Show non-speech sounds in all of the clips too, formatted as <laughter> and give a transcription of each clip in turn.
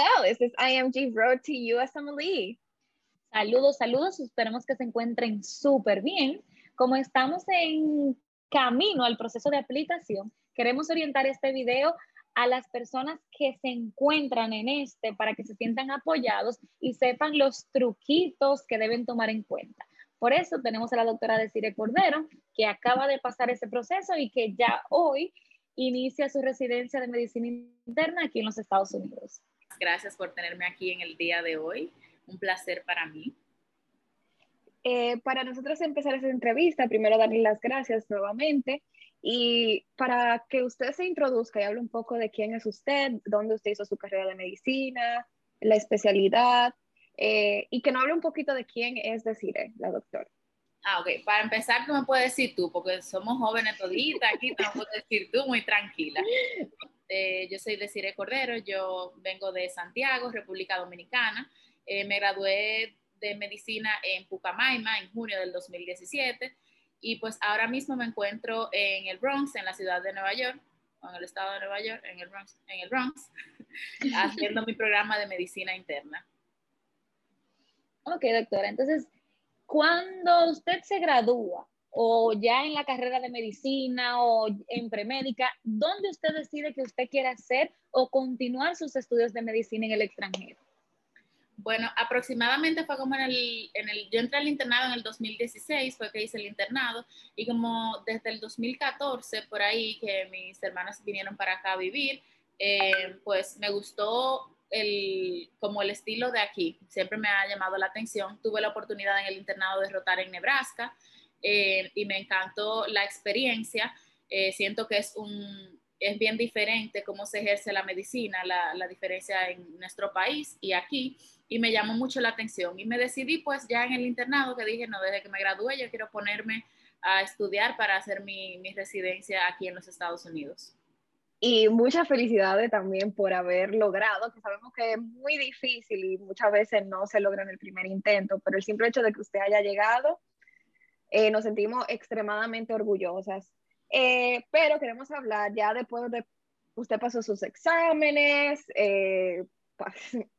Hello, this is IMG Road to USMLE. Saludos, saludos. Esperemos que se encuentren súper bien. Como estamos en camino al proceso de aplicación, queremos orientar este video a las personas que se encuentran en este para que se sientan apoyados y sepan los truquitos que deben tomar en cuenta. Por eso tenemos a la doctora Desire Cordero, que acaba de pasar ese proceso y que ya hoy inicia su residencia de medicina interna aquí en los Estados Unidos. Gracias por tenerme aquí en el día de hoy. Un placer para mí. Eh, para nosotros empezar esta entrevista, primero darle las gracias nuevamente y para que usted se introduzca y hable un poco de quién es usted, dónde usted hizo su carrera de medicina, la especialidad, eh, y que nos hable un poquito de quién es Desire, la doctora. Ah, ok. Para empezar, tú me puedes decir tú, porque somos jóvenes toditas, aquí te puedes decir tú muy tranquila. Eh, yo soy Desire Cordero, yo vengo de Santiago, República Dominicana. Eh, me gradué de medicina en Pucamaima en junio del 2017 y pues ahora mismo me encuentro en el Bronx, en la ciudad de Nueva York, o en el estado de Nueva York, en el Bronx, en el Bronx <laughs> haciendo mi programa de medicina interna. Ok, doctora. Entonces, cuando usted se gradúa o ya en la carrera de medicina o en premédica, ¿dónde usted decide que usted quiere hacer o continuar sus estudios de medicina en el extranjero? Bueno, aproximadamente fue como en el, en el, yo entré al internado en el 2016, fue que hice el internado, y como desde el 2014, por ahí, que mis hermanas vinieron para acá a vivir, eh, pues me gustó el, como el estilo de aquí, siempre me ha llamado la atención. Tuve la oportunidad en el internado de rotar en Nebraska eh, y me encantó la experiencia. Eh, siento que es un, es bien diferente cómo se ejerce la medicina, la, la, diferencia en nuestro país y aquí, y me llamó mucho la atención. Y me decidí pues ya en el internado que dije, no, desde que me gradué yo quiero ponerme a estudiar para hacer mi, mi residencia aquí en los Estados Unidos. Y muchas felicidades también por haber logrado, que sabemos que es muy difícil y muchas veces no se logra en el primer intento, pero el simple hecho de que usted haya llegado, eh, nos sentimos extremadamente orgullosas eh, pero queremos hablar ya después de usted pasó sus exámenes, eh, <laughs>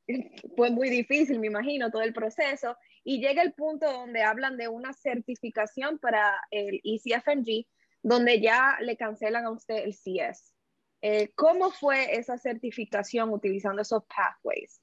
fue muy difícil, me imagino, todo el proceso, y llega el punto donde hablan de una certificación para el ECFMG, donde ya le cancelan a usted el CS. Eh, ¿Cómo fue esa certificación utilizando esos pathways?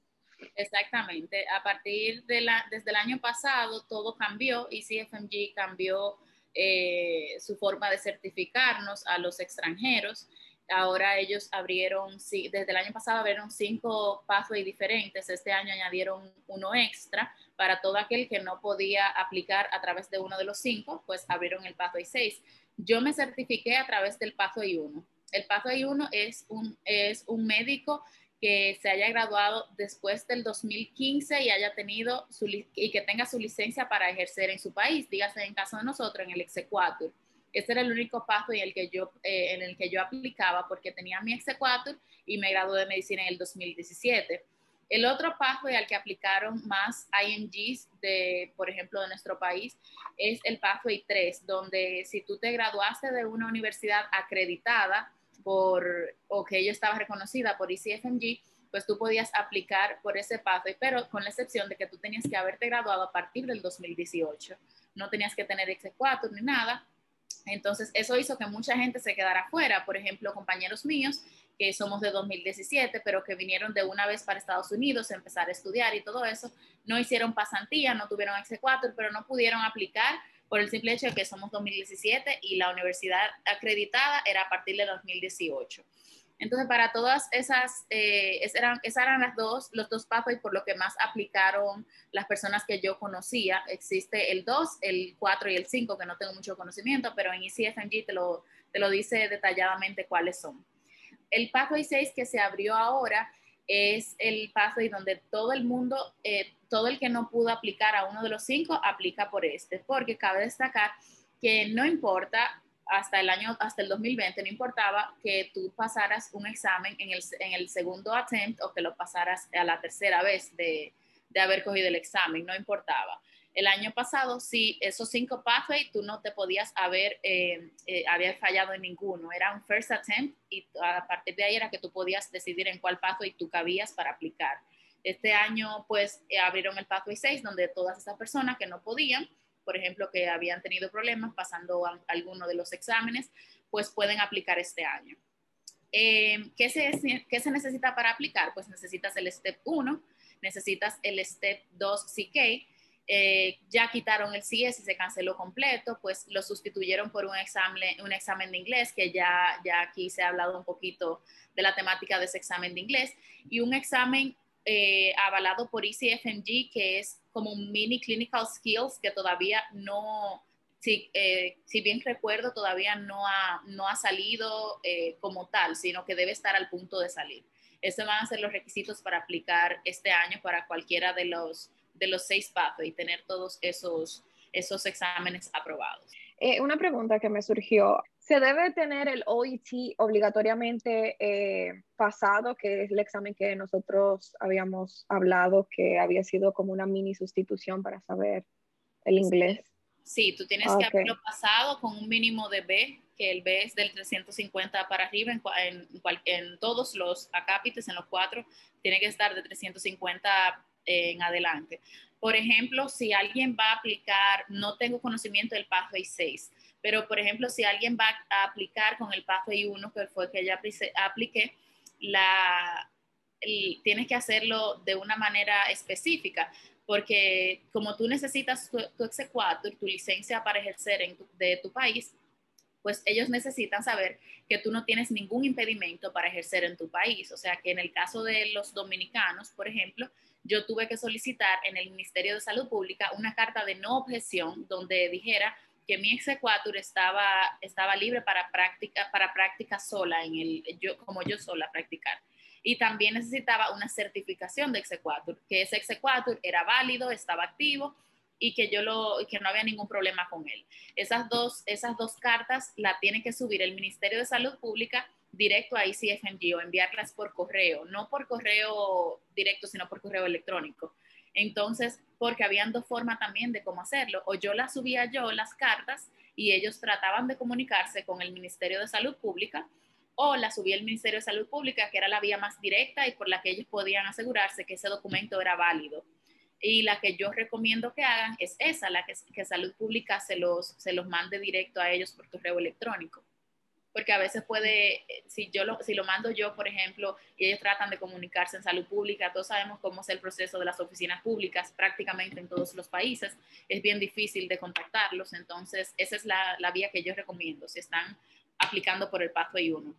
Exactamente. A partir de la, desde el año pasado todo cambió y CFMG cambió eh, su forma de certificarnos a los extranjeros. Ahora ellos abrieron, desde el año pasado abrieron cinco pathways diferentes, este año añadieron uno extra para todo aquel que no podía aplicar a través de uno de los cinco, pues abrieron el pathway 6. Yo me certifiqué a través del pathway 1. El pathway 1 es un, es un médico que se haya graduado después del 2015 y haya tenido y que tenga su licencia para ejercer en su país, dígase en caso de nosotros en el exequatur. Ese era el único paso en el que yo, eh, en el que yo aplicaba porque tenía mi exequatur y me gradué de medicina en el 2017. El otro paso al que aplicaron más IMGs de, por ejemplo, de nuestro país es el pathway 3, donde si tú te graduaste de una universidad acreditada, por, o que ella estaba reconocida por ICFMG, pues tú podías aplicar por ese paso, pero con la excepción de que tú tenías que haberte graduado a partir del 2018. No tenías que tener X4 ni nada. Entonces, eso hizo que mucha gente se quedara fuera. Por ejemplo, compañeros míos que somos de 2017, pero que vinieron de una vez para Estados Unidos a empezar a estudiar y todo eso, no hicieron pasantía, no tuvieron X4, pero no pudieron aplicar por el simple hecho de que somos 2017 y la universidad acreditada era a partir de 2018. Entonces, para todas esas, eh, esas, eran, esas eran las dos, los dos pathways por lo que más aplicaron las personas que yo conocía. Existe el 2, el 4 y el 5, que no tengo mucho conocimiento, pero en ECFMG te lo, te lo dice detalladamente cuáles son. El pathway 6 que se abrió ahora es el pathway donde todo el mundo, eh, todo el que no pudo aplicar a uno de los cinco, aplica por este, porque cabe destacar que no importa hasta el año, hasta el 2020, no importaba que tú pasaras un examen en el, en el segundo attempt o que lo pasaras a la tercera vez de, de haber cogido el examen, no importaba. El año pasado, sí, esos cinco pathways, tú no te podías haber, eh, eh, haber fallado en ninguno. Era un first attempt y a partir de ahí era que tú podías decidir en cuál pathway tú cabías para aplicar. Este año, pues, eh, abrieron el pathway 6, donde todas esas personas que no podían, por ejemplo, que habían tenido problemas pasando a, alguno de los exámenes, pues pueden aplicar este año. ¿qué, se, ¿Qué se necesita para aplicar? Pues necesitas el Step 1, necesitas el Step 2 CK, eh, ya quitaron el CS y se canceló completo, pues lo sustituyeron por un examen, un examen de inglés, que ya, ya aquí se ha hablado un poquito de la temática de ese examen de inglés, y un examen eh, avalado por ECFMG, que es como un mini clinical skills que todavía no, si, eh, si bien recuerdo, todavía no ha, no ha salido como tal, sino que debe estar al punto de salir. Estos van a ser los requisitos para aplicar este año para cualquiera de los de los seis pasos y tener todos esos, esos exámenes aprobados. Eh, una pregunta que me surgió, ¿se debe tener el OIT obligatoriamente eh, pasado, que es el examen que nosotros habíamos hablado, que había sido como una mini sustitución para saber el inglés? Sí, tú tienes que haberlo pasado con un mínimo de B, que el B es del 350 para arriba en, en, en todos los acápites, en los cuatro, tiene que estar de 350 en adelante. Por ejemplo, si alguien va a aplicar, no tengo conocimiento del Pathway 6, pero por ejemplo, si alguien va a aplicar con el Pathway 1, que fue que ya apliqué, la, tienes que hacerlo de una manera específica, porque como tú necesitas tu, tu exequatur, tu licencia para ejercer en de tu país, pues ellos necesitan saber que tú no tienes ningún impedimento para ejercer en tu país. O sea que en el caso de los dominicanos, por ejemplo, yo tuve que solicitar en el Ministerio de Salud Pública una carta de no objeción donde dijera que mi exequatur estaba, estaba libre para práctica, para práctica sola, en el, yo, como yo sola practicar. Y también necesitaba una certificación de exequatur, que ese exequatur era válido, estaba activo y que yo lo que no había ningún problema con él. Esas dos esas dos cartas la tiene que subir el Ministerio de Salud Pública directo a ICFMG o enviarlas por correo, no por correo directo, sino por correo electrónico. Entonces, porque habían dos formas también de cómo hacerlo, o yo las subía yo las cartas y ellos trataban de comunicarse con el Ministerio de Salud Pública, o las subía el Ministerio de Salud Pública, que era la vía más directa y por la que ellos podían asegurarse que ese documento era válido. Y la que yo recomiendo que hagan es esa, la que, Salud Pública se los, se los mande directo a ellos por correo electrónico porque a veces puede, si, yo lo, si lo mando yo, por ejemplo, y ellos tratan de comunicarse en salud pública, todos sabemos cómo es el proceso de las oficinas públicas prácticamente en todos los países, es bien difícil de contactarlos, entonces esa es la, la vía que yo recomiendo, si están aplicando por el Pathway 1.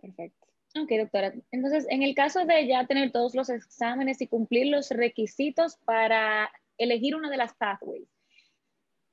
Perfecto. Ok, doctora. Entonces, en el caso de ya tener todos los exámenes y cumplir los requisitos para elegir una de las pathways,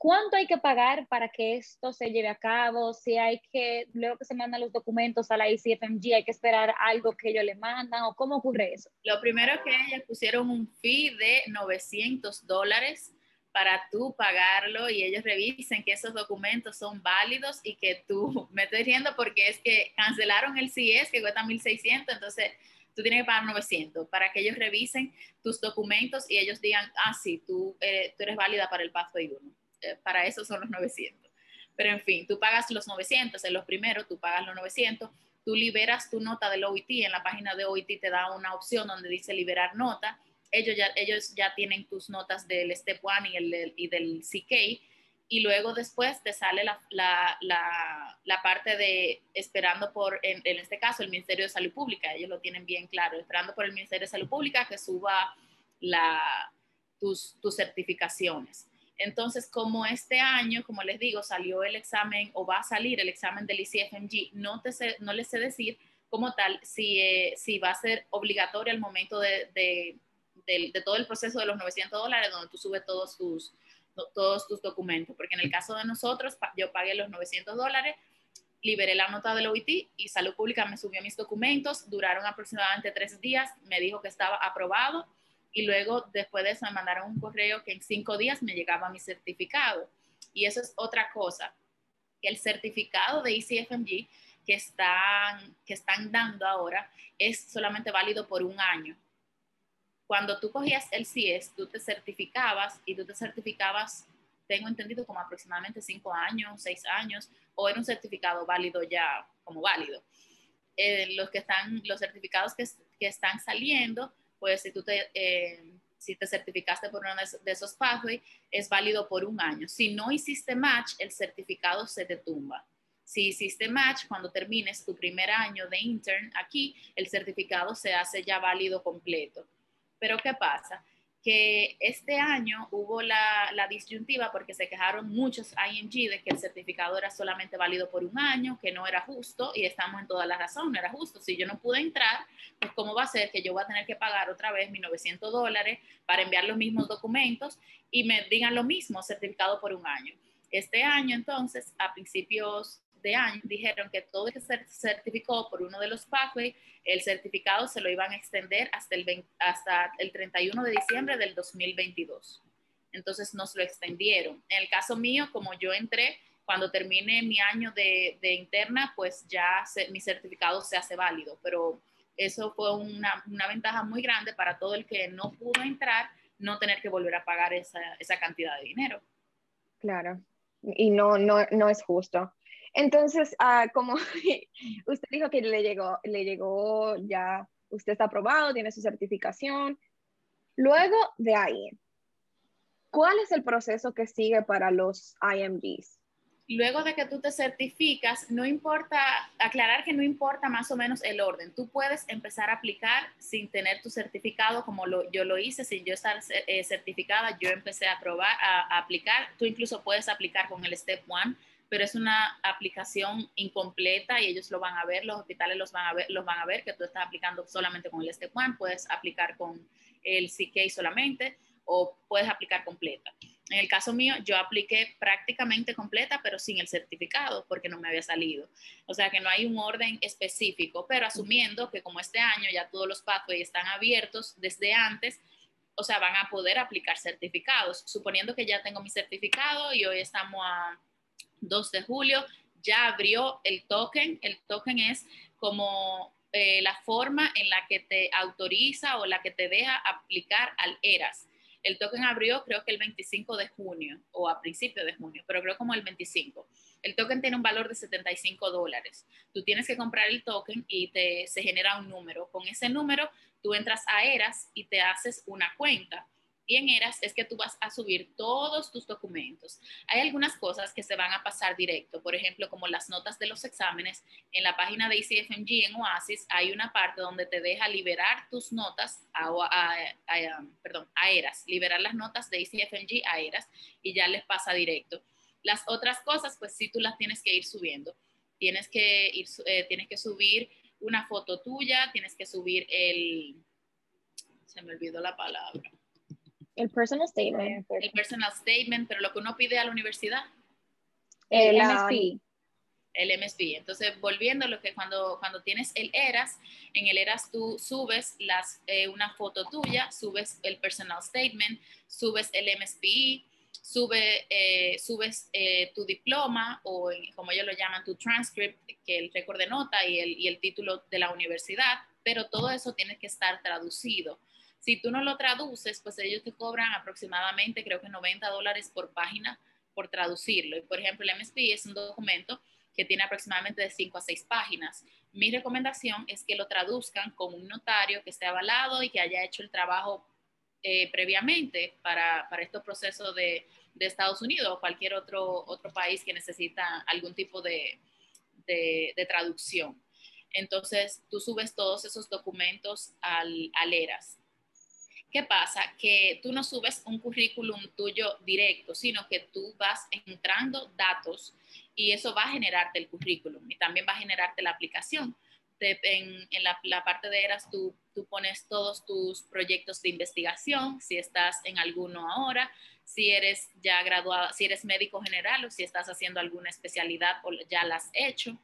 ¿Cuánto hay que pagar para que esto se lleve a cabo? Si hay que, luego que se mandan los documentos a la ICFMG, hay que esperar algo que ellos le mandan o cómo ocurre eso? Lo primero que ellos pusieron un fee de 900 dólares para tú pagarlo y ellos revisen que esos documentos son válidos y que tú, <laughs> me estoy riendo porque es que cancelaron el CIES que cuesta 1600, entonces tú tienes que pagar 900 para que ellos revisen tus documentos y ellos digan, ah, sí, tú, eh, tú eres válida para el paso de uno. Eh, para eso son los 900. Pero en fin, tú pagas los 900 en los primeros, tú pagas los 900, tú liberas tu nota del OIT, en la página de OIT te da una opción donde dice liberar nota, ellos ya, ellos ya tienen tus notas del Step 1 y, y del CK, y luego después te sale la, la, la, parte de esperando por, en, en, este caso, el Ministerio de Salud Pública, ellos lo tienen bien claro, esperando por el Ministerio de Salud Pública que suba la, tus, tus certificaciones. Entonces, como este año, como les digo, salió el examen o va a salir el examen del ICFMG, no, te sé, les sé decir como tal si, eh, si va a ser obligatorio al momento de, todo el proceso de los 900 dólares, donde tú subes todos tus, todos tus documentos. Porque en el caso de nosotros, yo pagué los 900 dólares, liberé la nota del OIT y Salud Pública me subió mis documentos, duraron aproximadamente tres días, me dijo que estaba aprobado y luego después de eso me mandaron un correo que en cinco días me llegaba mi certificado. Y eso es otra cosa, el certificado de ECFMG que están, que están dando ahora es solamente válido por un año. cuando tú cogías el CIES, tú te certificabas y tú te certificabas, tengo entendido, como aproximadamente cinco años, seis años, o era un certificado válido ya como válido. Eh, los que están, los certificados que, que, están saliendo, pues si tú te, eh, si te certificaste por uno de esos pathways, es válido por un año. Si no hiciste match, el certificado se te tumba. Si hiciste match, cuando termines tu primer año de intern aquí, el certificado se hace ya válido completo. Pero ¿qué pasa? Que este año hubo la, la, disyuntiva porque se quejaron muchos ING de que el certificado era solamente válido por un año, que no era justo y estamos en toda la razón, no era justo. Si yo no pude entrar, pues cómo va a ser que yo voy a tener que pagar otra vez mis 900 dólares para enviar los mismos documentos y me digan lo mismo, certificado por un año. Este año entonces, a principios de año, dijeron que todo el que se certificó por uno de los pathways, el certificado se lo iban a extender hasta el, hasta el 31 de diciembre del 2022. Entonces nos lo extendieron. En el caso mío, como yo entré, cuando termine mi año de, de interna, pues ya mi certificado se hace válido, pero eso fue una, una, ventaja muy grande para todo el que no pudo entrar, no tener que volver a pagar esa, esa cantidad de dinero. Claro, y no, no, no es justo. Entonces, uh, como <laughs> usted dijo que le llegó, le llegó ya, usted está aprobado, tiene su certificación. Luego de ahí, ¿cuál es el proceso que sigue para los IMDs? Luego de que tú te certificas, no importa, aclarar que no importa más o menos el orden. Tú puedes empezar a aplicar sin tener tu certificado, como lo, yo lo hice, sin yo estar eh, certificada, yo empecé a probar, a, aplicar. Tú incluso puedes aplicar con el Step One pero es una aplicación incompleta y ellos lo van a ver, los hospitales los van a ver, los van a ver que tú estás aplicando solamente con el Step One, puedes aplicar con el CK solamente o puedes aplicar completa. En el caso mío, yo apliqué prácticamente completa, pero sin el certificado, porque no me había salido. O sea que no hay un orden específico, pero asumiendo que como este año ya todos los pathways están abiertos desde antes, o sea, van a poder aplicar certificados. Suponiendo que ya tengo mi certificado y hoy estamos a 2 de julio, ya abrió el token. El token es como eh, la forma en la que te autoriza o la que te deja aplicar al ERAS. El token abrió creo que el 25 de junio o a principio de junio, pero creo como el 25. El token tiene un valor de 75 dólares. Tú tienes que comprar el token y te, se genera un número. Con ese número tú entras a ERAS y te haces una cuenta en ERAS es que tú vas a subir todos tus documentos. Hay algunas cosas que se van a pasar directo, por ejemplo, como las notas de los exámenes. En la página de ICFMG en Oasis hay una parte donde te deja liberar tus notas a, um, perdón, a ERAS, liberar las notas de ICFMG a ERAS y ya les pasa directo. Las otras cosas, pues sí, tú las tienes que ir subiendo. Tienes que, ir, eh, tienes que subir una foto tuya, tienes que subir el... Se me olvidó la palabra el personal statement. El personal statement, pero lo que uno pide a la universidad. El, MSP. El MSP. Entonces, volviendo a lo que cuando, cuando tienes el ERAS, en el ERAS tú subes las, eh, una foto tuya, subes el personal statement, subes el MSP, sube, eh, subes eh, tu diploma o como ellos lo llaman, tu transcript, que el récord de nota y el, y el título de la universidad, pero todo eso tiene que estar traducido si tú no lo traduces, pues ellos te cobran aproximadamente, creo que 90 dólares por página por traducirlo. Y por ejemplo, el MSP es un documento que tiene aproximadamente de 5 a 6 páginas. Mi recomendación es que lo traduzcan con un notario que esté avalado y que haya hecho el trabajo eh, previamente para, para, estos procesos de, de, Estados Unidos o cualquier otro, otro país que necesita algún tipo de, de, de traducción. Entonces, tú subes todos esos documentos al, al ERAS. ¿Qué pasa? Que tú no subes un currículum tuyo directo, sino que tú vas entrando datos y eso va a generarte el currículum y también va a generarte la aplicación. en, la, parte de ERAS tú, tú pones todos tus proyectos de investigación, si estás en alguno ahora, si eres ya graduado, si eres médico general o si estás haciendo alguna especialidad o ya la has hecho.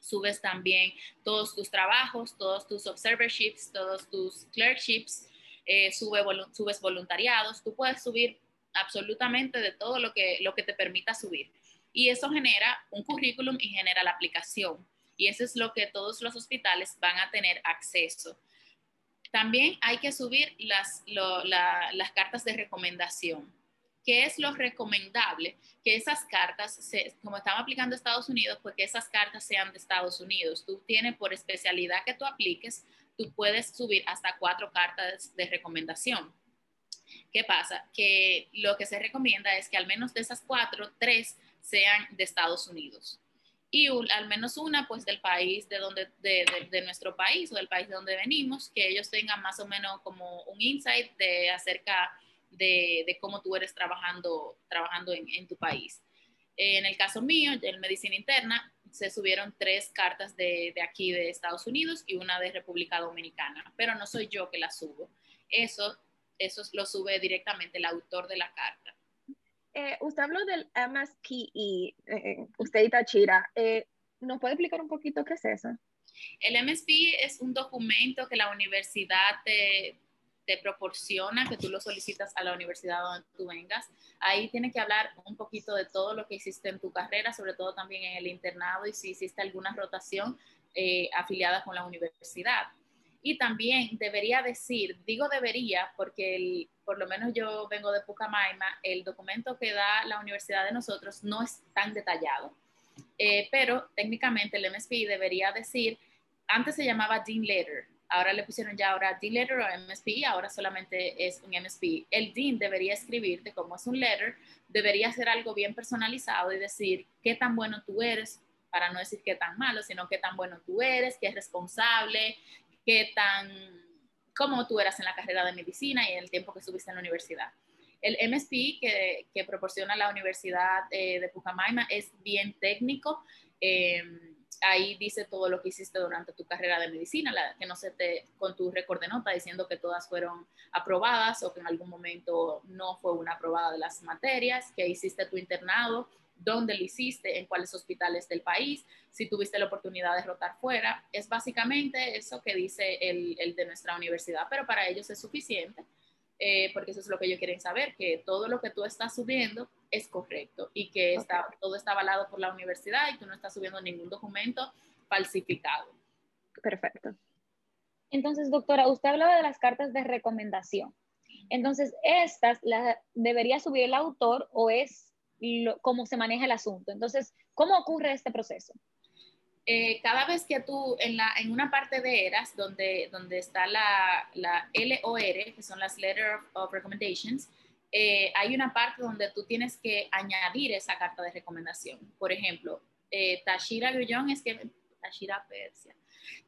Subes también todos tus trabajos, todos tus observerships, todos tus clerkships, eh, sube, subes voluntariados, tú puedes subir absolutamente de todo lo que, lo que te permita subir. Y eso genera un currículum y genera la aplicación. Y eso es lo que todos los hospitales van a tener acceso. También hay que subir las, las cartas de recomendación. ¿Qué es lo recomendable? Que esas cartas, como estamos aplicando a Estados Unidos, pues que esas cartas sean de Estados Unidos. Tú tienes por especialidad que tú apliques, tú puedes subir hasta cuatro cartas de recomendación. ¿Qué pasa? Que lo que se recomienda es que al menos de esas cuatro, tres sean de Estados Unidos. Y al menos una, pues del país de donde, de, nuestro país o del país de donde venimos, que ellos tengan más o menos como un insight de acerca de, cómo tú eres trabajando, trabajando en, tu país. En el caso mío, en medicina interna, se subieron tres cartas de, de, aquí de Estados Unidos y una de República Dominicana, pero no soy yo que la subo. Eso eso lo sube directamente el autor de la carta. Eh, usted habló del MSPE, eh, usted y Tachira. Eh, ¿Nos puede explicar un poquito qué es eso? El MSPE es un documento que la universidad te, te, proporciona, que tú lo solicitas a la universidad donde tú vengas. Ahí tiene que hablar un poquito de todo lo que hiciste en tu carrera, sobre todo también en el internado y si hiciste alguna rotación afiliada con la universidad. Y también debería decir, digo debería porque por lo menos yo vengo de Pucamaima, el documento que da la universidad de nosotros no es tan detallado. Eh, pero técnicamente el MSP debería decir, antes se llamaba Dean Letter, ahora le pusieron ya ahora Dean Letter o MSP, ahora solamente es un MSP. El Dean debería escribirte como es un letter, debería ser algo bien personalizado y decir qué tan bueno tú eres, para no decir qué tan malo, sino qué tan bueno tú eres, qué es responsable, qué tan, cómo tú eras en la carrera de medicina y en el tiempo que estuviste en la universidad. El MSP que, proporciona la Universidad eh, de Pucamaima es bien técnico. Em, ahí dice todo lo que hiciste durante tu carrera de medicina, que no se te, con tu récord de nota diciendo que todas fueron aprobadas o que en algún momento no fue una aprobada de las materias, que hiciste tu internado, dónde lo hiciste, en cuáles hospitales del país, si tuviste la oportunidad de rotar fuera. Es básicamente eso que dice el, el de nuestra universidad, pero para ellos es suficiente, eh, porque eso es lo que ellos quieren saber, que todo lo que tú estás subiendo es correcto y que está, todo está avalado por la universidad y tú no estás subiendo ningún documento falsificado. Perfecto. Entonces, doctora, usted hablaba de las cartas de recomendación. Entonces, estas las debería subir el autor o es cómo se maneja el asunto. Entonces, ¿cómo ocurre este proceso? Eh, cada vez que tú en, la, en una parte de ERAS, donde, donde está la, la LOR, que son las Letter of, Recommendations, eh, hay una parte donde tú tienes que añadir esa carta de recomendación. Por ejemplo, eh, Tashira Grullón es que, Tashira Persia,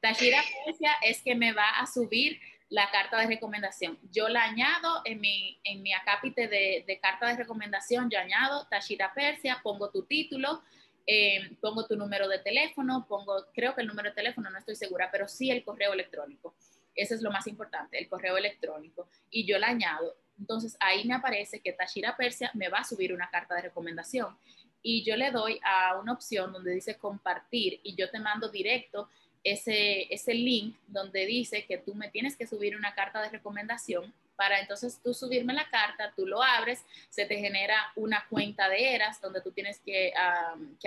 Tashira Persia es que me va a subir la carta de recomendación. Yo la añado en mi, en mi acápite de, de carta de recomendación, yo añado Tashira Persia, pongo tu título, eh, pongo tu número de teléfono, pongo, creo que el número de teléfono no estoy segura, pero sí el correo electrónico. Ese es lo más importante, el correo electrónico. Y yo la añado. Entonces ahí me aparece que Tashira Persia me va a subir una carta de recomendación. Y yo le doy a una opción donde dice compartir y yo te mando directo ese, ese link donde dice que tú me tienes que subir una carta de recomendación para entonces tú subirme la carta, tú lo abres, se te genera una cuenta de ERAS donde tú tienes que,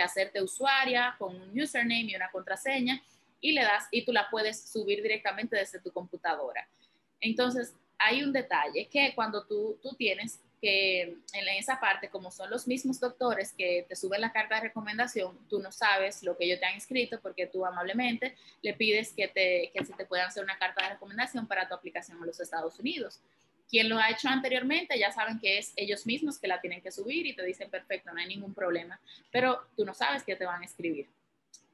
hacerte usuaria con un username y una contraseña y le das y tú la puedes subir directamente desde tu computadora. Entonces, hay un detalle que cuando tú, tú tienes que en esa parte, como son los mismos doctores que te suben la carta de recomendación, tú no sabes lo que ellos te han escrito porque tú amablemente le pides que, te, que se te puedan hacer una carta de recomendación para tu aplicación a los Estados Unidos. Quien lo ha hecho anteriormente ya saben que es ellos mismos que la tienen que subir y te dicen perfecto, no hay ningún problema, pero tú no sabes qué te van a escribir.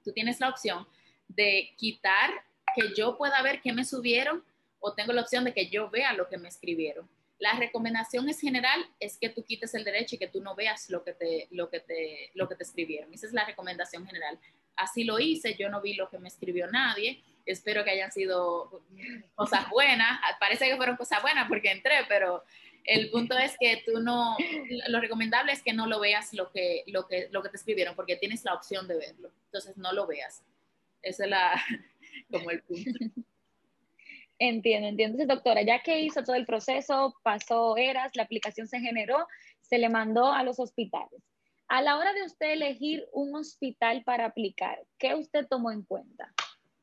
Tú tienes la opción de quitar que yo pueda ver qué me subieron o tengo la opción de que yo vea lo que me escribieron. La recomendación es general es que tú quites el derecho y que tú no veas lo que te, lo que te, lo que te escribieron. Esa es la recomendación general. Así lo hice, yo no vi lo que me escribió nadie. Espero que hayan sido cosas buenas. Parece que fueron cosas buenas porque entré, pero el punto es que tú no, lo recomendable es que no lo veas lo que, lo que, lo que te escribieron porque tienes la opción de verlo. Entonces no lo veas. Ese es la, <laughs> como el punto. Entiendo, entiendo. Entonces, doctora, ya que hizo todo el proceso, pasó eras, la aplicación se generó, se le mandó a los hospitales. A la hora de usted elegir un hospital para aplicar, ¿qué usted tomó en cuenta?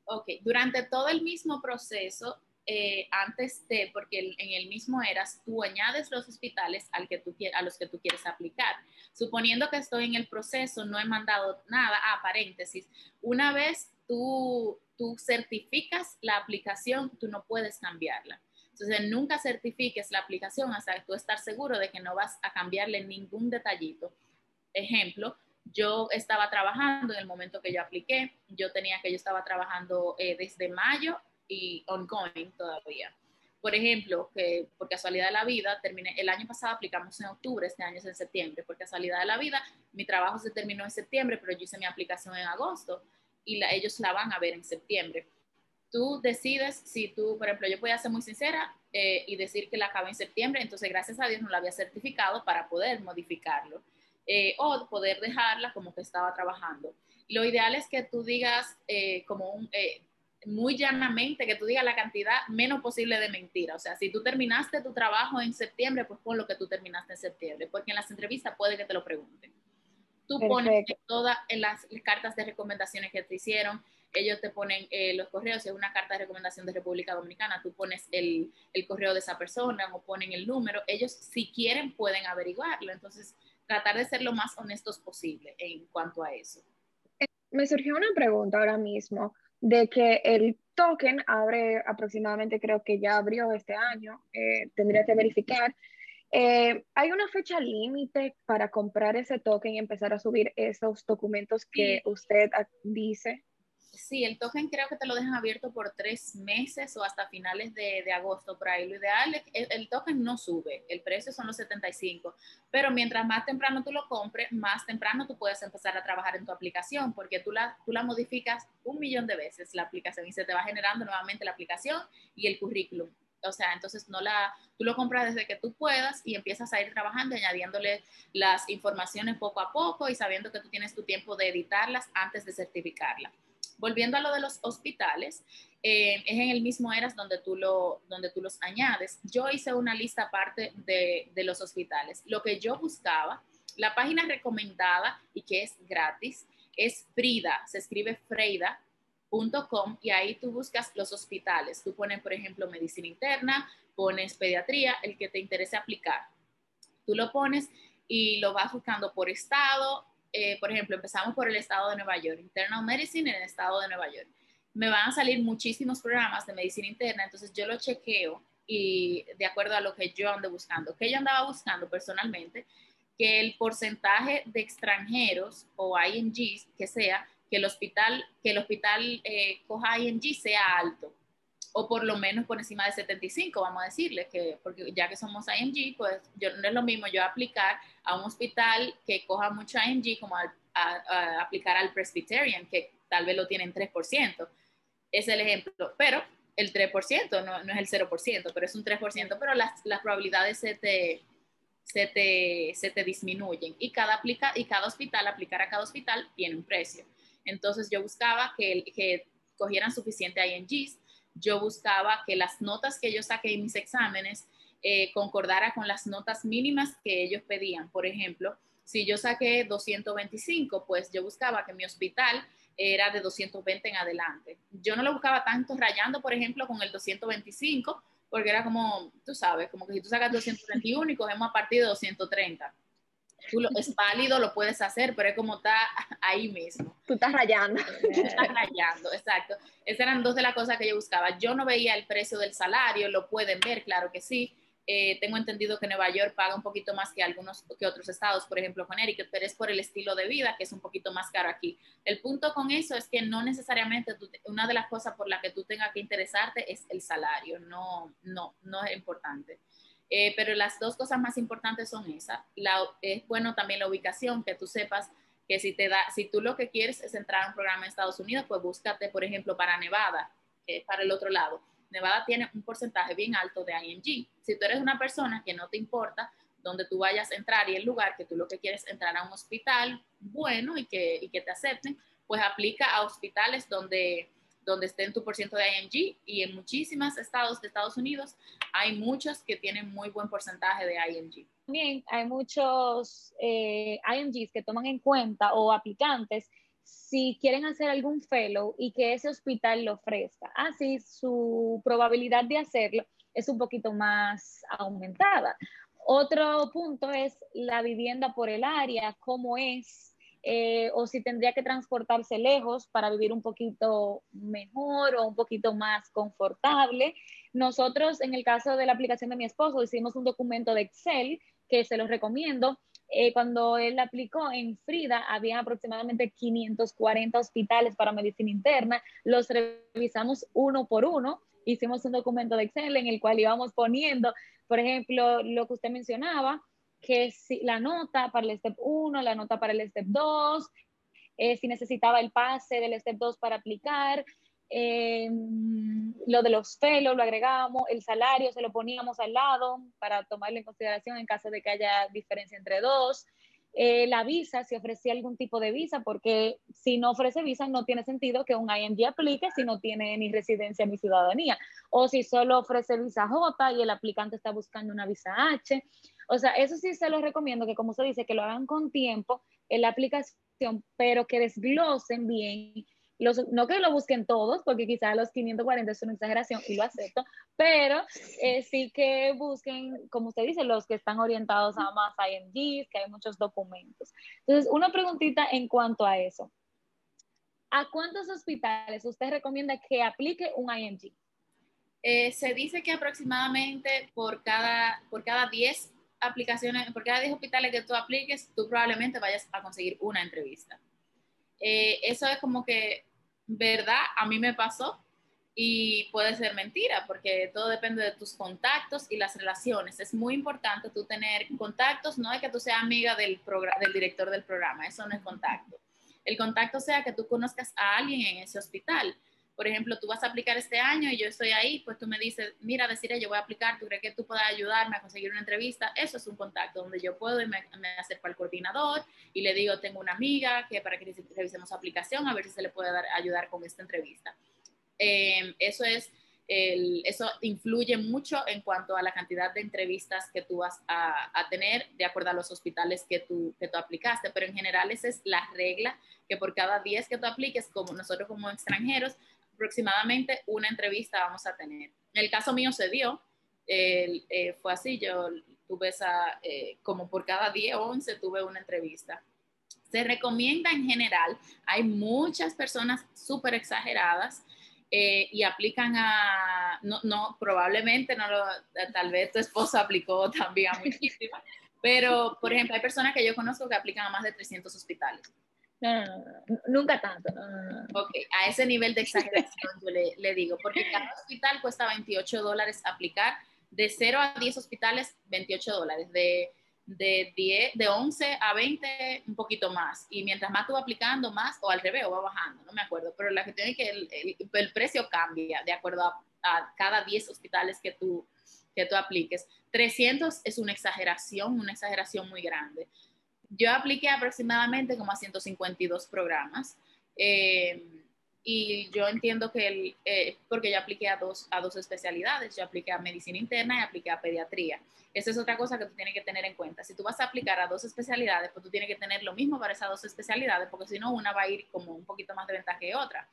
Ok, durante todo el mismo proceso, eh, antes de, porque en el mismo eras, tú añades los hospitales al que tú, a los que tú quieres aplicar. Suponiendo que estoy en el proceso, no he mandado nada, a paréntesis, una vez tú, tú certificas la aplicación, tú no puedes cambiarla. Entonces, nunca certifiques la aplicación hasta tú estar seguro de que no vas a cambiarle ningún detallito. Ejemplo, yo estaba trabajando en el momento que yo apliqué, yo tenía que yo estaba trabajando eh, desde mayo y ongoing todavía. Por ejemplo, que por casualidad de la vida, terminé, el año pasado aplicamos en octubre, este año es en septiembre. Por casualidad de la vida, mi trabajo se terminó en septiembre, pero yo hice mi aplicación en agosto y ellos la van a ver en septiembre tú decides si tú, por ejemplo, yo voy a ser muy sincera eh, y decir que la acabo en septiembre, entonces gracias a Dios no la había certificado para poder modificarlo eh, o poder dejarla como que estaba trabajando. Lo ideal es que tú digas eh, como muy llanamente, que tú digas la cantidad menos posible de mentira. O sea, si tú terminaste tu trabajo en septiembre, pues pon lo que tú terminaste en septiembre, porque en las entrevistas puede que te lo pregunten. Tú pones todas las cartas de recomendaciones que te hicieron, ellos te ponen eh, los correos, si es una carta de recomendación de República Dominicana, tú pones el, el, correo de esa persona o ponen el número, ellos si quieren pueden averiguarlo, entonces tratar de ser lo más honestos posible en cuanto a eso. Me surgió una pregunta ahora mismo de que el token abre aproximadamente, creo que ya abrió este año, eh, tendría que verificar. Eh, ¿Hay una fecha límite para comprar ese token y empezar a subir esos documentos que usted dice? Sí, el token creo que te lo dejan abierto por tres meses o hasta finales de, agosto, por ahí. Lo ideal es que el, token no sube, el precio son los 75, pero mientras más temprano tú lo compres, más temprano tú puedes empezar a trabajar en tu aplicación, porque tú la, tú la modificas un millón de veces la aplicación y se te va generando nuevamente la aplicación y el currículum. O sea, entonces no la, tú lo compras desde que tú puedas y empiezas a ir trabajando, añadiéndole las informaciones poco a poco y sabiendo que tú tienes tu tiempo de editarlas antes de certificarla volviendo a lo de los hospitales, eh, es en el mismo ERAS donde tú, lo, donde tú los añades. Yo hice una lista aparte de, de los hospitales. Lo que yo buscaba, la página recomendada y que es gratis, es Frida, se escribe freida.com y ahí tú buscas los hospitales. Tú pones, por ejemplo, medicina interna, pones pediatría, el que te interese aplicar. Tú lo pones y lo vas buscando por estado, eh, por ejemplo, empezamos por el estado de Nueva York, Internal Medicine en el estado de Nueva York. Me van a salir muchísimos programas de medicina interna, entonces yo lo chequeo y de acuerdo a lo que yo ando buscando. que yo andaba buscando personalmente? Que el porcentaje de extranjeros o INGs que sea, que el hospital, que el hospital eh, coja ING sea alto o por lo menos por encima de 75, vamos a decirle, que porque ya que somos IMG, pues yo, no es lo mismo yo aplicar a un hospital que coja mucho IMG como a, aplicar al Presbyterian, que tal vez lo tienen 3%. Es el ejemplo, pero el 3%, no, no es el 0%, pero es un 3%, pero las, las probabilidades se te, se te, se te disminuyen y cada, aplica, y cada hospital, aplicar a cada hospital, tiene un precio. Entonces yo buscaba que, cogieran suficiente INGs yo buscaba que las notas que yo saqué en mis exámenes eh, concordara con las notas mínimas que ellos pedían. Por ejemplo, si yo saqué 225, pues yo buscaba que mi hospital era de 220 en adelante. Yo no lo buscaba tanto rayando, por ejemplo, con el 225, porque era como, tú sabes, como que si tú sacas 221 y cogemos a partir de 230 tú lo, es válido, lo puedes hacer, pero es como está ahí mismo. Tú estás rayando. Tú estás rayando, exacto. Esas eran dos de las cosas que yo buscaba. Yo no veía el precio del salario, lo pueden ver, claro que sí. Eh, tengo entendido que Nueva York paga un poquito más que algunos que otros estados, por ejemplo Connecticut, pero es por el estilo de vida que es un poquito más caro aquí. El punto con eso es que no necesariamente una de las cosas por las que tú tengas que interesarte es el salario, no, no, no es importante. Eh, pero las dos cosas más importantes son esas. es bueno también la ubicación, que tú sepas que si, te da, si tú lo que quieres es entrar a un programa en Estados Unidos, pues búscate, por ejemplo, para Nevada, que es para el otro lado. Nevada tiene un porcentaje bien alto de ING. Si tú eres una persona que no te importa donde tú vayas a entrar y el lugar que tú lo que quieres es entrar a un hospital bueno y que, y que te acepten, pues aplica a hospitales donde donde esté en tu ciento de ING y en muchísimos estados de Estados Unidos hay muchos que tienen muy buen porcentaje de ING. También hay muchos eh, INGs que toman en cuenta o aplicantes si quieren hacer algún fellow y que ese hospital lo ofrezca. Así su probabilidad de hacerlo es un poquito más aumentada. Otro punto es la vivienda por el área, cómo es, eh, o si tendría que transportarse lejos para vivir un poquito mejor o un poquito más confortable. Nosotros, en el caso de la aplicación de mi esposo, hicimos un documento de Excel que se los recomiendo. Eh, cuando él aplicó en Frida, había aproximadamente 540 hospitales para medicina interna. Los revisamos uno por uno. Hicimos un documento de Excel en el cual íbamos poniendo, por ejemplo, lo que usted mencionaba, que si la nota para el step 1, la nota para el step 2, eh, si necesitaba el pase del step 2 para aplicar, eh, lo de los pelos lo agregábamos, el salario se lo poníamos al lado para tomarlo en consideración en caso de que haya diferencia entre dos. Eh, la visa, si ofrecía algún tipo de visa, porque si no ofrece visa no tiene sentido que un ING aplique si no tiene ni residencia ni ciudadanía, o si solo ofrece visa J y el aplicante está buscando una visa H. O sea, eso sí se lo recomiendo que como se dice, que lo hagan con tiempo en la aplicación, pero que desglosen bien no que lo busquen todos, porque quizás los 540 es una exageración y lo acepto, pero eh, sí que busquen, como usted dice, los que están orientados a más IMGs, que hay muchos documentos. Entonces, una preguntita en cuanto a eso. ¿A cuántos hospitales usted recomienda que aplique un IMG? Eh, se dice que aproximadamente por cada, por cada 10 aplicaciones, por cada 10 hospitales que tú apliques, tú probablemente vayas a conseguir una entrevista. Eh, eso es como que verdad, a mí me pasó y puede ser mentira porque todo depende de tus contactos y las relaciones. Es muy importante tú tener contactos, no es que tú seas amiga del, del director del programa, eso no es contacto. El contacto sea que tú conozcas a alguien en ese hospital por ejemplo, tú vas a aplicar este año y yo estoy ahí, pues tú me dices, mira, decir, yo voy a aplicar, ¿tú crees que tú puedas ayudarme a conseguir una entrevista? Eso es un contacto donde yo puedo y me, acerco al coordinador y le digo, tengo una amiga que para que revisemos aplicación, a ver si se le puede dar, ayudar con esta entrevista. Em, eso es... eso influye mucho en cuanto a la cantidad de entrevistas que tú vas a, a, tener de acuerdo a los hospitales que tú, que tú aplicaste, pero en general esa es la regla, que por cada 10 que tú apliques, como nosotros como extranjeros, aproximadamente una entrevista vamos a tener. En el caso mío se dio, eh, fue así, yo tuve esa, eh, como por cada 10 o 11 tuve una entrevista. Se recomienda en general, hay muchas personas súper exageradas eh, y aplican a, no, no, probablemente, no lo, tal vez tu esposo aplicó también a muchísimas, pero por ejemplo hay personas que yo conozco que aplican a más de 300 hospitales. No, no, no, nunca tanto. Ok, a ese nivel de exageración yo le, le, digo, porque cada hospital cuesta 28 dólares aplicar, de 0 a 10 hospitales, 28 dólares, de, de, 10, de 11 a 20, un poquito más, y mientras más tú vas aplicando, más, o al revés, o va bajando, no me acuerdo, pero la que tiene que el, el, precio cambia de acuerdo a, a, cada 10 hospitales que tú, que tú apliques. 300 es una exageración, una exageración muy grande yo apliqué aproximadamente como a 152 programas. Eh, y yo entiendo que, el, eh, porque yo apliqué a dos, a dos especialidades, yo apliqué a medicina interna y apliqué a pediatría. Esa es otra cosa que tú tienes que tener en cuenta. Si tú vas a aplicar a dos especialidades, pues tú tienes que tener lo mismo para esas dos especialidades, porque si no, una va a ir como un poquito más de ventaja que otra.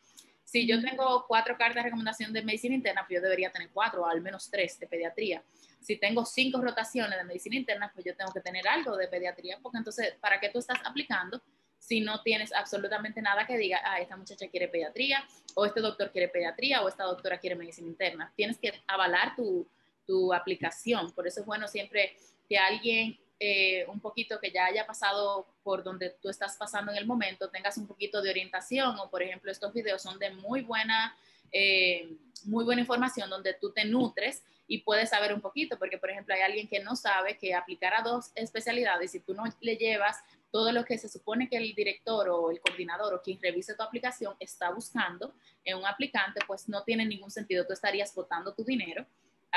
Si yo tengo cuatro cartas de recomendación de medicina interna, pues yo debería tener cuatro o al menos tres de pediatría si tengo cinco rotaciones de medicina interna, pues yo tengo que tener algo de pediatría, porque entonces, ¿para qué tú estás aplicando si no tienes absolutamente nada que diga, ah, esta muchacha quiere pediatría, o este doctor quiere pediatría, o esta doctora quiere medicina interna? Tienes que avalar tu, tu aplicación. Por eso es bueno siempre que alguien eh, un poquito que ya haya pasado por donde tú estás pasando en el momento, tengas un poquito de orientación, o por ejemplo, estos videos son de muy buena, eh, muy buena información donde tú te nutres y puedes saber un poquito, porque por ejemplo hay alguien que no sabe que aplicar a dos especialidades, si tú no le llevas todo lo que se supone que el director o el coordinador o quien revise tu aplicación está buscando en un aplicante, pues no tiene ningún sentido. Tú estarías botando tu dinero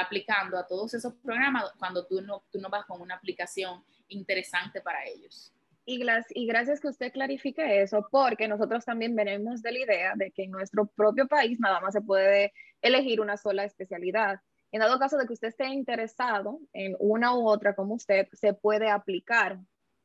aplicando a todos esos programas cuando tú no, tú no vas con una aplicación interesante para ellos. Y, gracias que usted clarifique eso, porque nosotros también venimos de la idea de que en nuestro propio país nada más se puede elegir una sola especialidad. En dado caso de que usted esté interesado en una u otra como usted, se puede aplicar.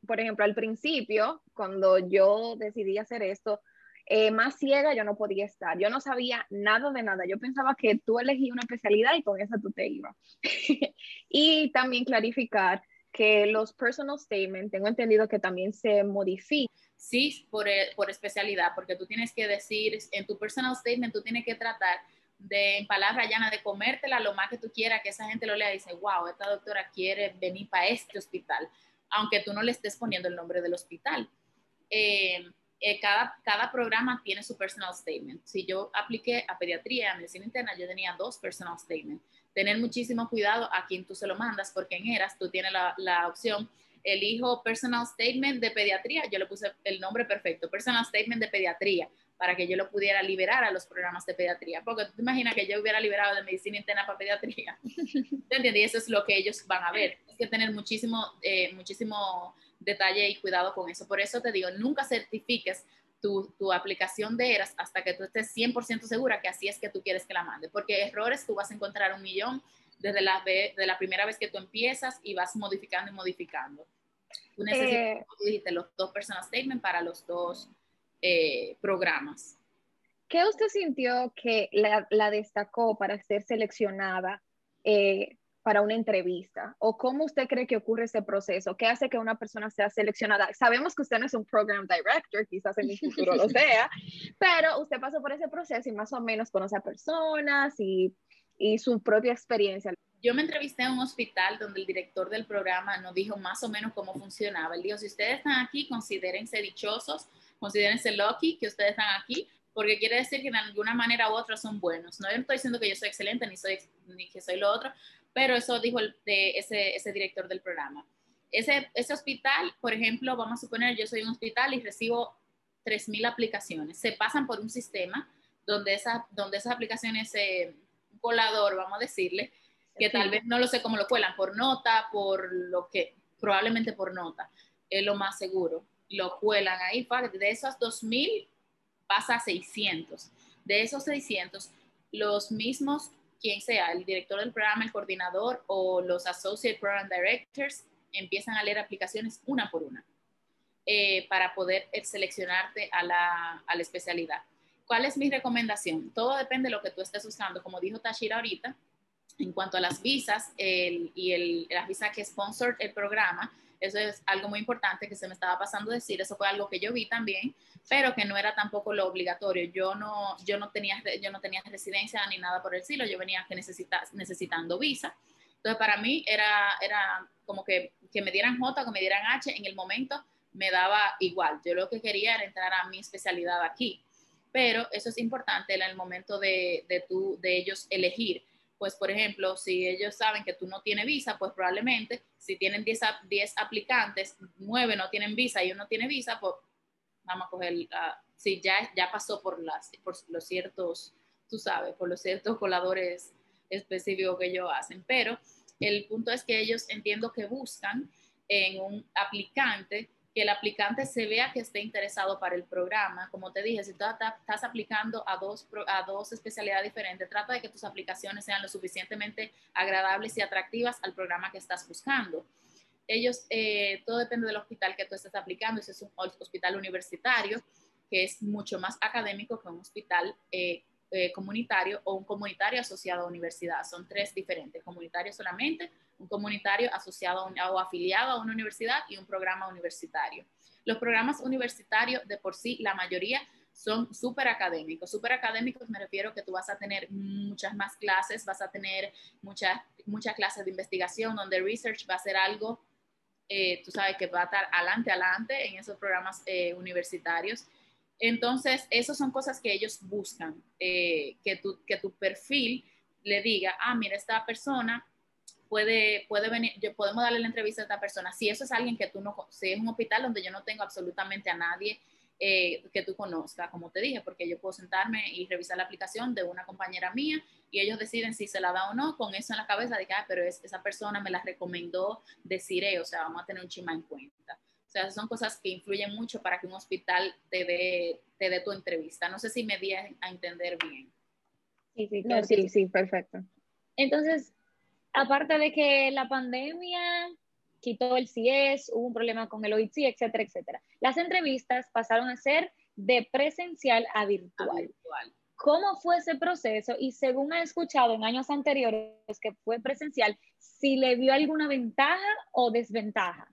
Por ejemplo, al principio, cuando yo decidí hacer esto, eh, más ciega yo no podía estar. Yo no sabía nada de nada. Yo pensaba que tú elegías una especialidad y con esa tú te ibas. <laughs> y también clarificar que los personal statements, tengo entendido que también se modifican. Sí, por, eh, por especialidad, porque tú tienes que decir, en tu personal statement, tú tienes que tratar de, en palabras llanas, de comértela lo más que tú quieras, que esa gente lo lea y dice, wow, esta doctora quiere venir para este hospital, aunque tú no le estés poniendo el nombre del hospital. Eh, eh, cada, cada programa tiene su personal statement. Si yo apliqué a pediatría, a medicina interna, yo tenía dos personal statements. Tener muchísimo cuidado a quien tú se lo mandas, porque en ERAS tú tienes la, la opción, elijo personal statement de pediatría, yo le puse el nombre perfecto, personal statement de pediatría, para que yo lo pudiera liberar a los programas de pediatría. Porque tú te imaginas que yo hubiera liberado de medicina interna para pediatría. <laughs> ¿Te entiendes? Y eso es lo que ellos van a ver. Hay que tener muchísimo, eh, muchísimo detalle y cuidado con eso. Por eso te digo, nunca certifiques tu, tu, aplicación de ERAS hasta que tú estés 100% segura que así es que tú quieres que la mande, porque errores tú vas a encontrar un millón desde la, de la primera vez que tú empiezas y vas modificando y modificando. Tú necesitas, eh, tú dijiste, los dos personal statements para los dos eh, programas. ¿Qué usted sintió que la, la destacó para ser seleccionada eh, para una entrevista? ¿O cómo usted cree que ocurre ese proceso? ¿Qué hace que una persona sea seleccionada? Sabemos que usted no es un program director, quizás en el futuro lo <laughs> sea, pero usted pasó por ese proceso y más o menos conoce a personas y, y su propia experiencia. Yo me entrevisté en un hospital donde el director del programa nos dijo más o menos cómo funcionaba. Él dijo, si ustedes están aquí, considérense dichosos, considérense lucky que ustedes están aquí, porque quiere decir que de alguna manera u otra son buenos. No estoy diciendo que yo soy excelente ni, soy, ni que soy lo otro, pero eso dijo el, de ese, ese director del programa. Ese, ese hospital, por ejemplo, vamos a suponer, yo soy un hospital y recibo 3.000 aplicaciones. Se pasan por un sistema donde, esa, donde esas aplicaciones, eh, un colador, vamos a decirle, que tal vez no lo sé cómo lo cuelan, por nota, por lo que, probablemente por nota, es lo más seguro. Lo cuelan ahí, de esos 2.000 pasa a 600. De esos 600, los mismos quien sea, el director del programa, el coordinador o los Associate Program Directors, empiezan a leer aplicaciones una por una eh, para poder seleccionarte a la, a la, especialidad. ¿Cuál es mi recomendación? Todo depende de lo que tú estés buscando. Como dijo Tashira ahorita, en cuanto a las visas y el, las visas que sponsor el programa, eso es algo muy importante que se me estaba pasando decir, eso fue algo que yo vi también, pero que no era tampoco lo obligatorio. Yo no, yo no, tenía, yo no tenía residencia ni nada por el estilo, yo venía que necesita, necesitando visa. Entonces, para mí era, era como que, que me dieran J o que me dieran H en el momento, me daba igual. Yo lo que quería era entrar a mi especialidad aquí. Pero eso es importante en el momento de, de, tu, de ellos elegir pues por ejemplo, si ellos saben que tú no tienes visa, pues probablemente si tienen 10, 10 aplicantes, 9 no tienen visa y uno tiene visa, pues vamos a coger, si ya, ya pasó por, las, por los ciertos, tú sabes, por los ciertos coladores específicos que ellos hacen. Pero el punto es que ellos entiendo que buscan en un aplicante que el aplicante se vea que esté interesado para el programa. Como te dije, si tú estás aplicando a dos, a dos especialidades diferentes, trata de que tus aplicaciones sean lo suficientemente agradables y atractivas al programa que estás buscando. Ellos, eh, todo depende del hospital que tú estés aplicando. Ese es un hospital universitario, que es mucho más académico que un hospital eh, eh, comunitario o un comunitario asociado a universidad. Son tres diferentes, comunitario solamente, un comunitario asociado o afiliado a una universidad y un programa universitario. Los programas universitarios de por sí, la mayoría son súper académicos. Súper académicos me refiero que tú vas a tener muchas más clases, vas a tener muchas muchas clases de investigación donde research va a ser algo, eh, tú sabes, que va a estar adelante, adelante en esos programas eh, universitarios. Entonces, esas son cosas que ellos buscan, eh, que, tu, que tu perfil le diga, ah, mira, esta persona puede, puede venir, yo, podemos darle la entrevista a esta persona. Si eso es alguien que tú no, si es un hospital donde yo no tengo absolutamente a nadie eh, que tú conozcas, como te dije, porque yo puedo sentarme y revisar la aplicación de una compañera mía y ellos deciden si se la da o no, con eso en la cabeza de que, ah, pero es, esa persona me la recomendó deciré, o sea, vamos a tener un chima en cuenta sea, son cosas que influyen mucho para que un hospital te dé, te dé tu entrevista. No sé si me di a, entender bien. Sí, sí, sí, sí, perfecto. Entonces, aparte de que la pandemia quitó el CIES, hubo un problema con el OIT, etcétera, etcétera. Las entrevistas pasaron a ser de presencial a virtual. ¿Cómo fue ese proceso? Y según he escuchado en años anteriores que fue presencial, si le vio alguna ventaja o desventaja.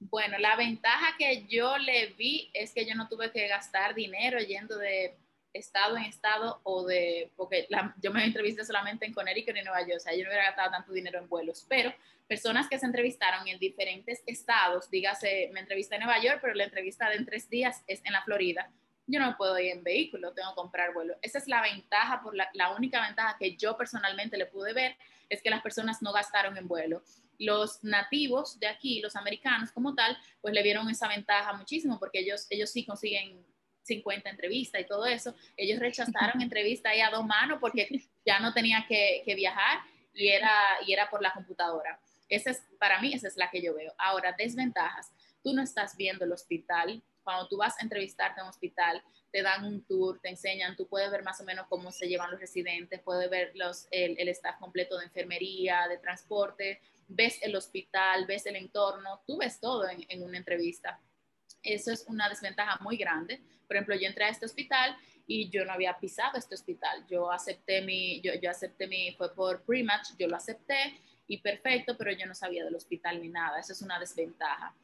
Bueno, la ventaja que yo le vi es que yo no tuve que gastar dinero yendo de estado en estado o de, porque yo me entrevisté solamente en Connecticut y Nueva York, o sea, yo no hubiera gastado tanto dinero en vuelos, pero personas que se entrevistaron en diferentes estados, dígase, me entrevisté en Nueva York, pero la entrevista de en tres días es en la Florida, yo no puedo ir en vehículo, tengo que comprar vuelo. Esa es la ventaja, por la, la única ventaja que yo personalmente le pude ver es que las personas no gastaron en vuelo los nativos de aquí, los americanos como tal, pues le vieron esa ventaja muchísimo porque ellos, ellos sí consiguen 50 entrevistas y todo eso. Ellos rechazaron <laughs> entrevista ahí a dos manos porque ya no tenía que, viajar y era, y era por la computadora. Esa es, para mí, esa es la que yo veo. Ahora, desventajas. Tú no estás viendo el hospital. Cuando tú vas a entrevistarte en un hospital, te dan un tour, te enseñan, tú puedes ver más o menos cómo se llevan los residentes, puedes ver los, el, el staff completo de enfermería, de transporte, ves el hospital, ves el entorno, tú ves todo en, en una entrevista. Eso es una desventaja muy grande. Por ejemplo, yo entré a este hospital y yo no había pisado este hospital. Yo acepté mi, yo, yo acepté mi, fue por pre-match, yo lo acepté y perfecto, pero yo no sabía del hospital ni nada. Eso es una desventaja.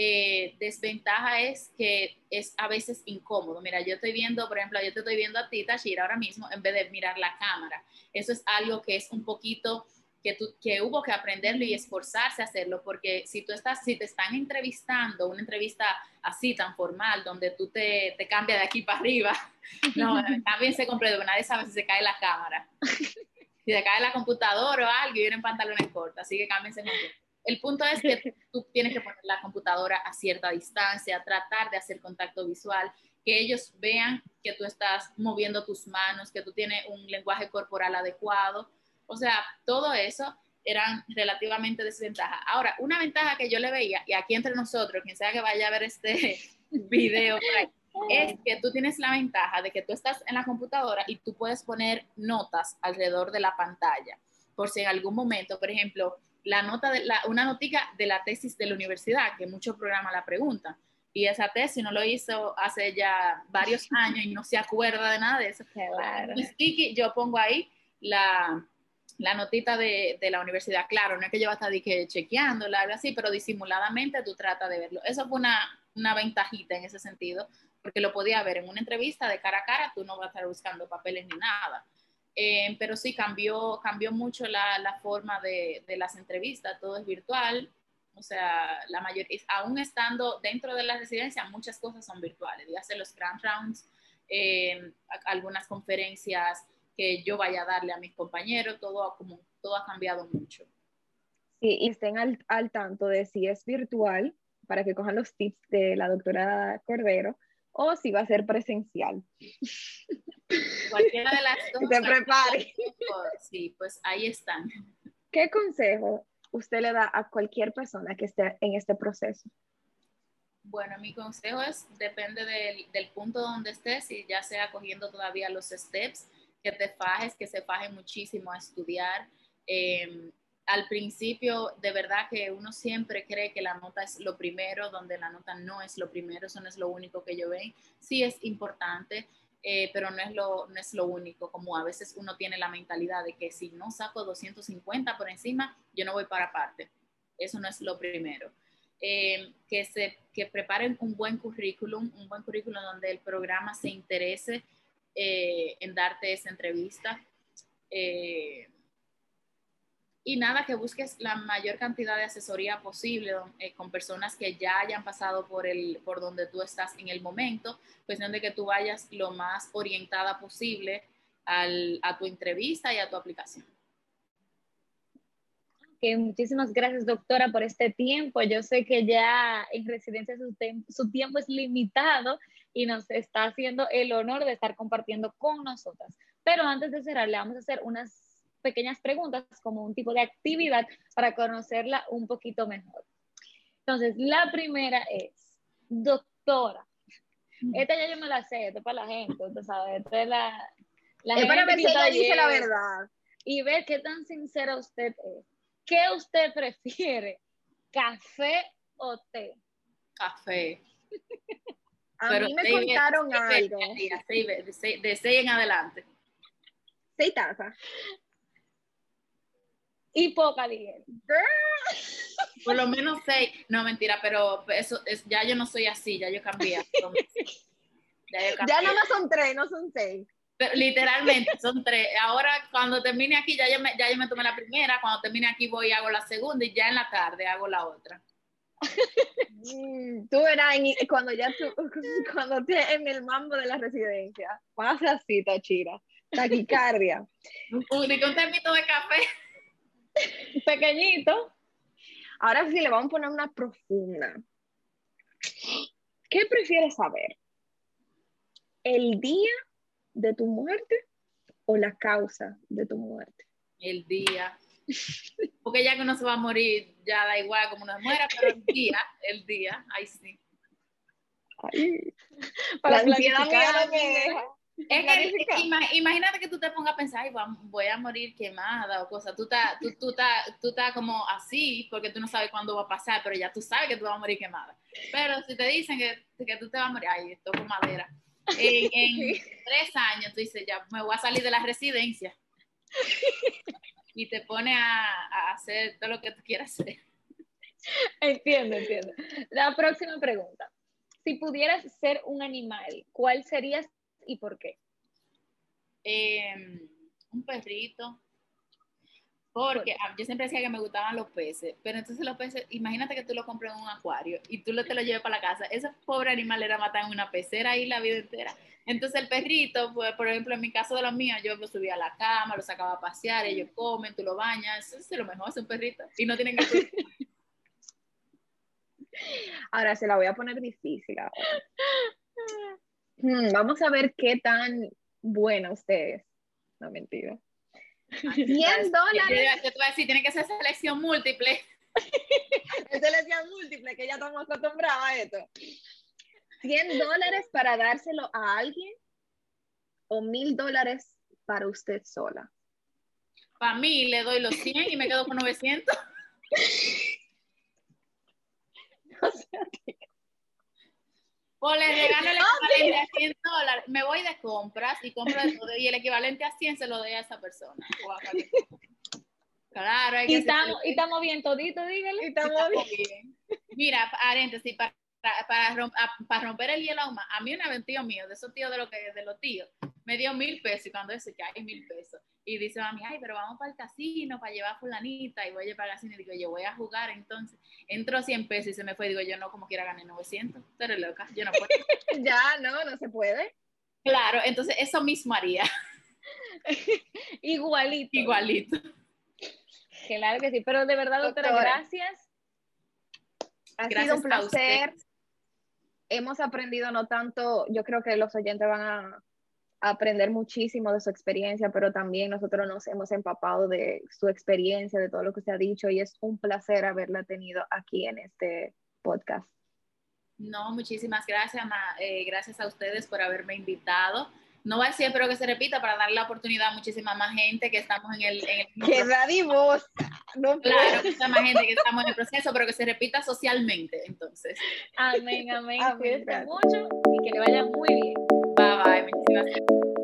Eh, desventaja es que es a veces incómodo. Mira, yo estoy viendo, por ejemplo, yo te estoy viendo a ti, Tashira, ahora mismo, en vez de mirar la cámara. Eso es algo que es un poquito que, que hubo que aprenderlo y esforzarse a hacerlo, porque si tú estás, si te están entrevistando, una entrevista así tan formal, donde tú te, te cambias de aquí <laughs> para arriba, no, <laughs> también se comprende, nadie sabe si se cae la cámara, <laughs> si se cae la computadora o algo y vienen pantalones cortos, así que cámbiense. El punto es que <laughs> tú tienes que poner la computadora a cierta distancia, tratar de hacer contacto visual, que ellos vean que tú estás moviendo tus manos, que tú tienes un lenguaje corporal adecuado, o sea, todo eso eran relativamente desventaja. Ahora, una ventaja que yo le veía, y aquí entre nosotros, quien sea que vaya a ver este <laughs> video, es que tú tienes la ventaja de que tú estás en la computadora y tú puedes poner notas alrededor de la pantalla, por si en algún momento, por ejemplo, la nota de la, una notica de la tesis de la universidad, que muchos programas la preguntan, y esa tesis no lo hizo hace ya varios <laughs> años y no se acuerda de nada de eso. Claro. yo pongo ahí la, la notita de, de, la universidad, claro, no es que yo va a estar que chequeándola, algo así, pero disimuladamente tú tratas de verlo. Eso fue una, una ventajita en ese sentido, porque lo podía ver en una entrevista de cara a cara, tú no vas a estar buscando papeles ni nada. Eh, pero sí cambió, cambió mucho la, la forma de, de, las entrevistas, todo es virtual, o sea, la mayoría, aún estando dentro de la residencia, muchas cosas son virtuales, dígase los grand rounds, eh, algunas conferencias, que yo vaya a darle a mis compañeros, todo, como, todo ha cambiado mucho. Sí, y estén al, al tanto de si es virtual, para que cojan los tips de la doctora Cordero, o si va a ser presencial. <laughs> Cualquiera de las <laughs> dos. Se prepare. <laughs> Sí, pues ahí están. ¿Qué consejo usted le da a cualquier persona que esté en este proceso? Bueno, mi consejo es, depende del, del punto donde estés, y ya sea cogiendo todavía los steps, que te fajes, que se faje muchísimo a estudiar. Em, al principio, de verdad que uno siempre cree que la nota es lo primero, donde la nota no es lo primero, eso no es lo único que yo veo. Sí es importante, eh, pero no es, lo, no es lo único, como a veces uno tiene la mentalidad de que si no saco 250 por encima, yo no voy para parte. Eso no es lo primero. Em, que, se, que preparen un buen currículum, un buen currículum donde el programa se interese eh, en darte esa entrevista. Eh, y nada, que busques la mayor cantidad de asesoría posible eh, con personas que ya hayan pasado por, el, por donde tú estás en el momento, cuestión de que tú vayas lo más orientada posible a tu entrevista y a tu aplicación. Okay, muchísimas gracias, doctora, por este tiempo. Yo sé que ya en residencia su, su tiempo es limitado y nos está haciendo el honor de estar compartiendo con nosotras. Pero antes de cerrar, le vamos a hacer unas pequeñas preguntas como un tipo de actividad para conocerla un poquito mejor. Entonces, la primera es, doctora, esta ya yo me la sé, esto es para la gente, usted sabe, esto es la... la es para ver si ella dice la verdad. Y ver qué tan sincera usted es. ¿Qué usted prefiere? ¿Café o té? Café. A mí me contaron algo. de, seis, de seis en adelante. Seis tazas. Y poca, dije. Por lo menos seis. No, mentira, pero eso es, ya yo no soy así, ya yo cambié. <laughs> Ya, no más son tres, no son seis. literalmente, son tres. Ahora, cuando termine aquí, ya yo, me, ya yo me tomé la primera. Cuando termine aquí, voy y hago la segunda. Y ya en la tarde hago la otra. Mm, tú verás cuando ya tú, <laughs> cuando estés en el mambo de la residencia, pasa así, Tachira, taquicardia. Un, un, un termito de café. <laughs> Pequeñito. Ahora sí le vamos a poner una profunda. ¿Qué prefieres saber? ¿El día de tu muerte o la causa de tu muerte? El día. Porque ya que uno se va a morir, ya da igual como uno muera, pero el día, el día, ahí sí. Para la ansiedad me es que, imagínate que tú te pongas a pensar, Ay, voy a morir quemada o cosas. Tú estás tú, tú, tú como así porque tú no sabes cuándo va a pasar, pero ya tú sabes que tú vas a morir quemada. Pero si te dicen que, que tú te vas a morir, ay, esto con madera. En, <laughs> en tres años tú dices, ya me voy a salir de la residencia. Y te pone a, a hacer todo lo que tú quieras hacer. Entiendo, entiendo. La próxima pregunta. Si pudieras ser un animal, ¿cuál serías y por qué? Em, un perrito. Porque yo siempre decía que me gustaban los peces, pero entonces los peces, imagínate que tú lo compras en un acuario y tú lo te lo lleves para la casa. Ese pobre animal era matar en una pecera ahí la vida entera. Entonces el perrito, pues, por ejemplo, en mi caso de los míos, yo lo subía a la cama, lo sacaba a pasear, ellos comen, tú lo bañas, eso es lo mejor, es un perrito. Y no tienen que... <laughs> ahora se la voy a poner difícil. <laughs> Hmm, vamos a ver qué tan bueno ustedes. No, mentira. 100 dólares. Yo te voy a decir, tiene que ser selección múltiple. <laughs> es selección múltiple, que ya estamos acostumbrados a esto. 100 dólares para dárselo a alguien o mil dólares para usted sola. Para mí le doy los 100 y me quedo con 900. <laughs> no sé, o le regalo el <laughs> equivalente a 100 dólares. Me voy de compras y compro de todo y el equivalente a 100 se lo doy a esa persona. Claro, hay que y, estamos, y estamos bien toditos, dígale. Y estamos, bien. Mira, paréntesis, para, para, para, romper el hielo a mí una vez tío mío, de esos tíos de, lo que, de los tíos, me dio mil pesos y cuando dice que hay mil pesos. Y dice a mí, ay, pero vamos para el casino para llevar a fulanita y voy a llevar al casino y digo, yo voy a jugar entonces. Entró 100 pesos y se me fue, digo, yo no, como quiera gané 900, pero loca, yo no puedo. <laughs> ya, no, no se puede. Claro, entonces eso mismo haría. <laughs> Igualito. Igualito. Claro que sí, pero de verdad, doctora, gracias. Ha sido un placer. Hemos aprendido no tanto, yo creo que los oyentes van a aprender muchísimo de su experiencia, pero también nosotros nos hemos empapado de su experiencia, de todo lo que se ha dicho y es un placer haberla tenido aquí en este podcast. No, muchísimas gracias, eh, gracias a ustedes por haberme invitado. No va a decir, espero que se repita para darle la oportunidad a muchísima más gente que estamos en el... En el que dadivos. No claro, mucha más gente que estamos en el proceso, pero que se repita socialmente, entonces. Amén, amén. amén Cuídense mucho y que le vaya muy bien. Bye bye. Bettina.